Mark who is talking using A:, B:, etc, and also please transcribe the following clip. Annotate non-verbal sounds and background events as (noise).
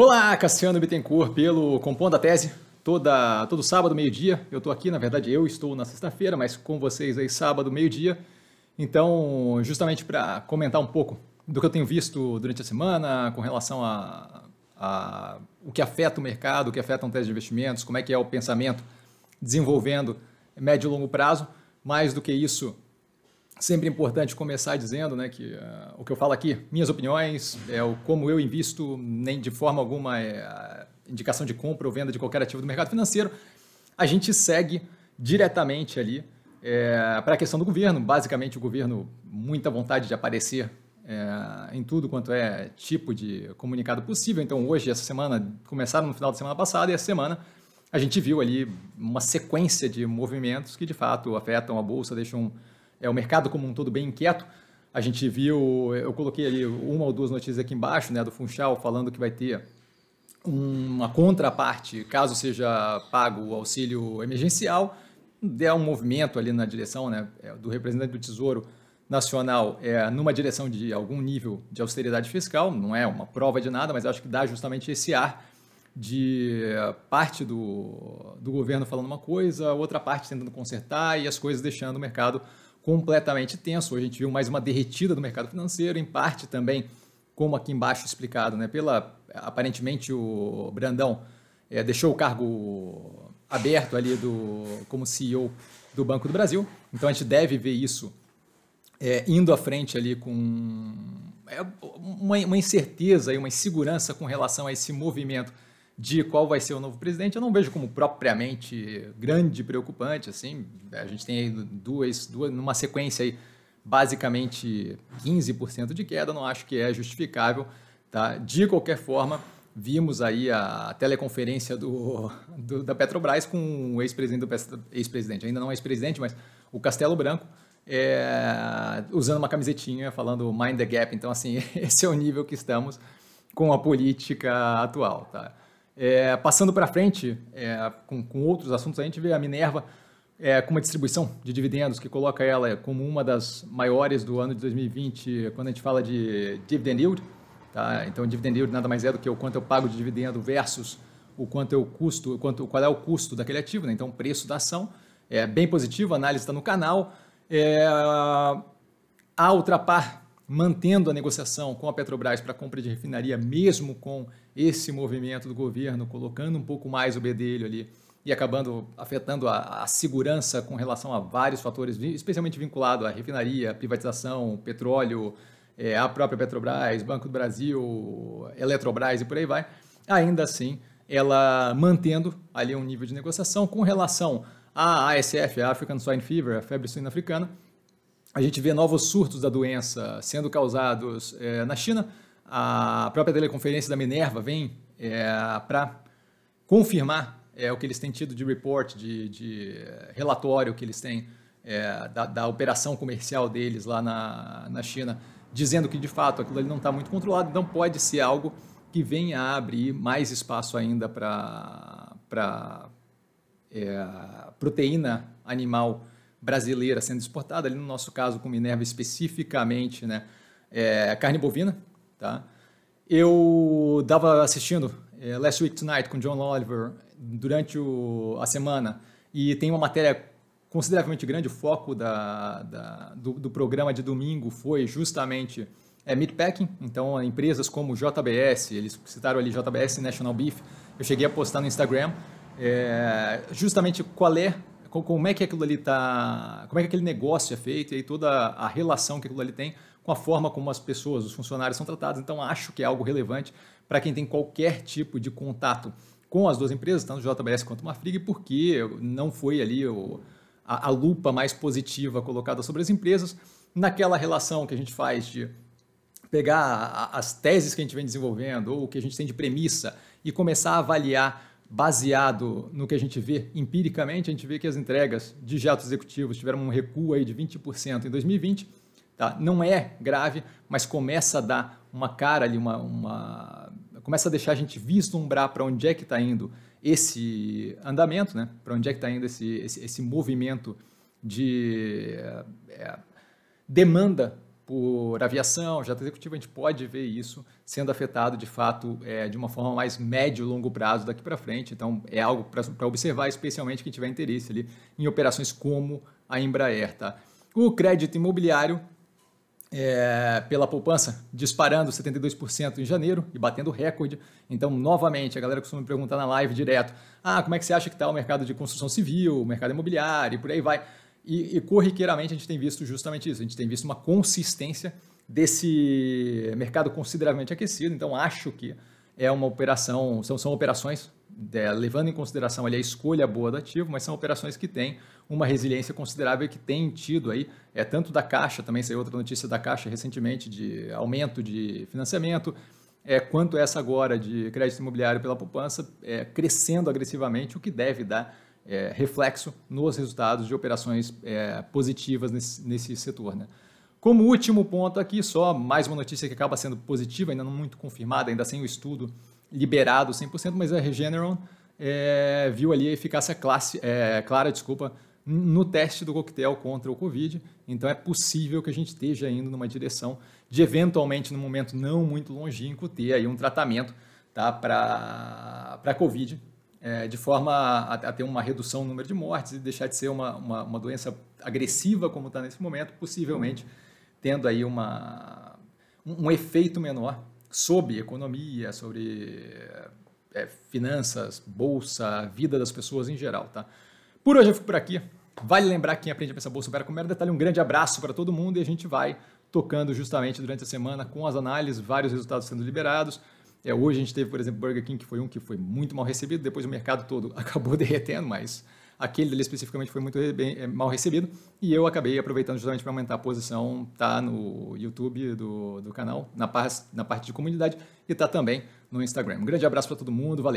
A: Olá, Cassiano Bittencourt, pelo Compondo a Tese, toda, todo sábado, meio-dia. Eu estou aqui, na verdade, eu estou na sexta-feira, mas com vocês aí sábado, meio-dia. Então, justamente para comentar um pouco do que eu tenho visto durante a semana com relação a, a, o que afeta o mercado, o que afeta um tese de investimentos, como é que é o pensamento desenvolvendo médio e longo prazo. Mais do que isso, sempre importante começar dizendo né, que uh, o que eu falo aqui, minhas opiniões, é o como eu invisto, nem de forma alguma é indicação de compra ou venda de qualquer ativo do mercado financeiro. A gente segue diretamente ali é, para a questão do governo. Basicamente, o governo, muita vontade de aparecer é, em tudo quanto é tipo de comunicado possível. Então, hoje, essa semana, começaram no final da semana passada e essa semana a gente viu ali uma sequência de movimentos que, de fato, afetam a bolsa, deixam é, o mercado como um todo bem inquieto. A gente viu, eu coloquei ali uma ou duas notícias aqui embaixo, né, do Funchal, falando que vai ter uma contraparte, caso seja pago o auxílio emergencial, der um movimento ali na direção né, é, do representante do Tesouro Nacional é, numa direção de algum nível de austeridade fiscal, não é uma prova de nada, mas acho que dá justamente esse ar de parte do, do governo falando uma coisa, outra parte tentando consertar e as coisas deixando o mercado completamente tenso. Hoje a gente viu mais uma derretida do mercado financeiro, em parte também, como aqui embaixo explicado, né, pela aparentemente o Brandão é, deixou o cargo aberto ali do, como CEO do Banco do Brasil. Então a gente deve ver isso é, indo à frente ali com é, uma, uma incerteza e uma insegurança com relação a esse movimento de qual vai ser o novo presidente, eu não vejo como propriamente grande preocupante, assim, a gente tem aí duas, duas numa sequência aí, basicamente 15% de queda, não acho que é justificável, tá? De qualquer forma, vimos aí a teleconferência do, do da Petrobras com o ex-presidente ex-presidente, ainda não ex-presidente, mas o Castelo Branco, é, usando uma camisetinha falando Mind the Gap. Então, assim, (laughs) esse é o nível que estamos com a política atual, tá? É, passando para frente, é, com, com, outros assuntos, a gente vê a Minerva é, com uma distribuição de dividendos que coloca ela como uma das maiores do ano de 2020, quando a gente fala de dividend yield. Tá? Então, dividend yield nada mais é do que o quanto eu pago de dividendo versus o quanto eu custo, quanto, qual é o custo daquele ativo, né? então o preço da ação. É bem positivo, a análise está no canal. É, a Ultrapar mantendo a negociação com a Petrobras para compra de refinaria, mesmo com esse movimento do governo, colocando um pouco mais o bedelho ali e acabando afetando a, a segurança com relação a vários fatores, especialmente vinculado à refinaria, privatização, petróleo, é, a própria Petrobras, Banco do Brasil, Eletrobras e por aí vai. Ainda assim, ela mantendo ali um nível de negociação com relação à ASF, a African Swine Fever, a febre suína africana, a gente vê novos surtos da doença sendo causados é, na China. A própria teleconferência da Minerva vem é, para confirmar é, o que eles têm tido de report, de, de relatório que eles têm é, da, da, operação comercial deles lá na, na China, dizendo que de fato aquilo ali não está muito controlado, então pode ser algo que venha a abrir mais espaço ainda para é, proteína animal brasileira sendo exportada, ali no nosso caso com Minerva especificamente, né, é, carne bovina, tá? Eu estava assistindo é, Last Week Tonight com John Oliver durante o, a semana. E tem uma matéria consideravelmente grande, o foco da, da do, do, programa de domingo foi justamente é, meatpacking, então empresas como JBS, eles citaram ali JBS National Beef, eu cheguei a postar no Instagram, é, justamente qual é como é que aquilo ali está, como é que aquele negócio é feito e toda a relação que aquilo ali tem com a forma como as pessoas, os funcionários são tratados. Então acho que é algo relevante para quem tem qualquer tipo de contato com as duas empresas, tanto o JBS quanto a Frig, porque não foi ali o, a, a lupa mais positiva colocada sobre as empresas naquela relação que a gente faz de pegar as teses que a gente vem desenvolvendo ou o que a gente tem de premissa e começar a avaliar baseado no que a gente vê empiricamente, a gente vê que as entregas de jatos executivos tiveram um recuo aí de 20% em 2020. Tá? Não é grave, mas começa a dar uma cara ali, uma, uma... começa a deixar a gente vislumbrar para onde é que está indo esse andamento, né? para onde é que está indo esse, esse, esse, movimento de é, demanda por aviação, jato executivo, a gente pode ver isso sendo afetado de fato é, de uma forma mais médio e longo prazo daqui para frente. Então é algo para observar, especialmente quem tiver interesse ali em operações como a Embraer. Tá? O crédito imobiliário é, pela poupança, disparando 72% em janeiro e batendo recorde. Então, novamente, a galera costuma me perguntar na live direto: ah, como é que você acha que está o mercado de construção civil, o mercado imobiliário e por aí vai. E, e corriqueiramente a gente tem visto justamente isso, a gente tem visto uma consistência desse mercado consideravelmente aquecido. Então, acho que é uma operação, são, são operações é, levando em consideração ali, a escolha boa do ativo, mas são operações que têm uma resiliência considerável que tem tido aí, é tanto da Caixa, também saiu outra notícia da Caixa recentemente de aumento de financiamento, é, quanto essa agora de crédito imobiliário pela poupança, é, crescendo agressivamente, o que deve dar é, reflexo nos resultados de operações é, positivas nesse, nesse setor. Né? Como último ponto aqui, só mais uma notícia que acaba sendo positiva, ainda não muito confirmada, ainda sem o estudo liberado 100%, mas a Regeneron é, viu ali a eficácia classe, é, clara desculpa, no teste do coquetel contra o Covid. Então é possível que a gente esteja indo numa direção de, eventualmente, no momento não muito longínquo, ter aí um tratamento tá, para a Covid, é, de forma a, a, ter uma redução no número de mortes e deixar de ser uma, uma, uma doença agressiva como está nesse momento, possivelmente tendo aí uma, um, um efeito menor sobre economia, sobre é, finanças, bolsa, vida das pessoas em geral, tá? Por hoje eu fico por aqui. Vale lembrar que quem aprende a pensar bolsa opera com mero detalhe. Um grande abraço para todo mundo e a gente vai tocando justamente durante a semana com as análises, vários resultados sendo liberados. É, hoje a gente teve, por exemplo, Burger King, que foi um que foi muito mal recebido, depois o mercado todo (laughs) acabou derretendo, mas aquele dele especificamente foi muito bem, é, mal recebido e eu acabei aproveitando justamente para aumentar a posição, tá no YouTube do, do canal, na, par, na parte de comunidade e tá também no Instagram. Um grande abraço para todo mundo, valeu!